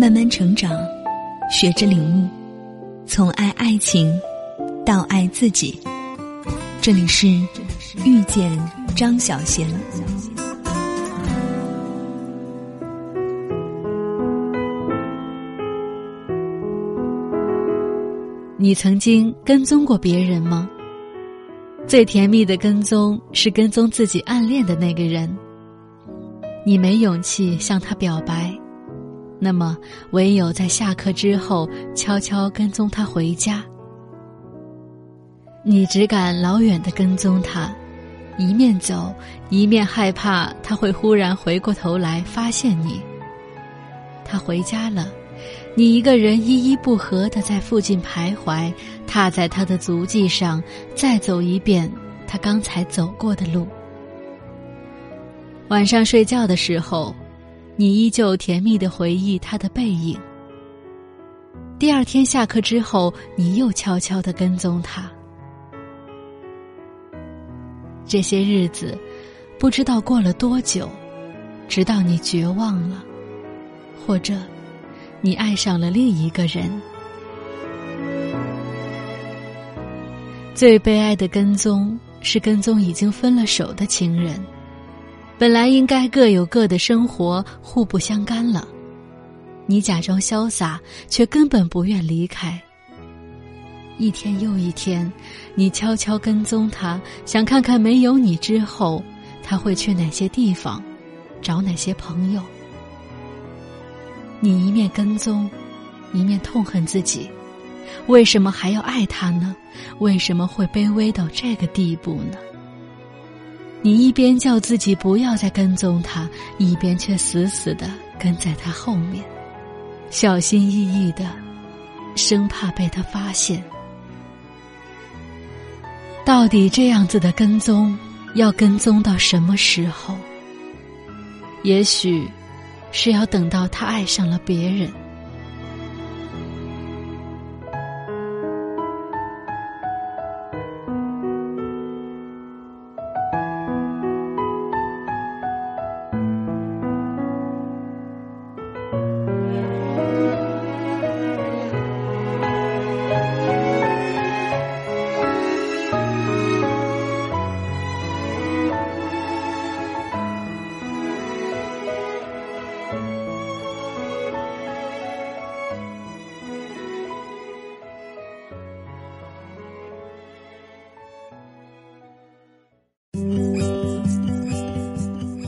慢慢成长，学着领悟，从爱爱情到爱自己。这里是遇见张小贤。你曾经跟踪过别人吗？最甜蜜的跟踪是跟踪自己暗恋的那个人。你没勇气向他表白，那么唯有在下课之后悄悄跟踪他回家。你只敢老远的跟踪他，一面走一面害怕他会忽然回过头来发现你。他回家了。你一个人依依不合的在附近徘徊，踏在他的足迹上，再走一遍他刚才走过的路。晚上睡觉的时候，你依旧甜蜜的回忆他的背影。第二天下课之后，你又悄悄的跟踪他。这些日子，不知道过了多久，直到你绝望了，或者。你爱上了另一个人。最悲哀的跟踪是跟踪已经分了手的情人，本来应该各有各的生活，互不相干了。你假装潇洒，却根本不愿离开。一天又一天，你悄悄跟踪他，想看看没有你之后，他会去哪些地方，找哪些朋友。你一面跟踪，一面痛恨自己，为什么还要爱他呢？为什么会卑微到这个地步呢？你一边叫自己不要再跟踪他，一边却死死的跟在他后面，小心翼翼的，生怕被他发现。到底这样子的跟踪，要跟踪到什么时候？也许。是要等到他爱上了别人。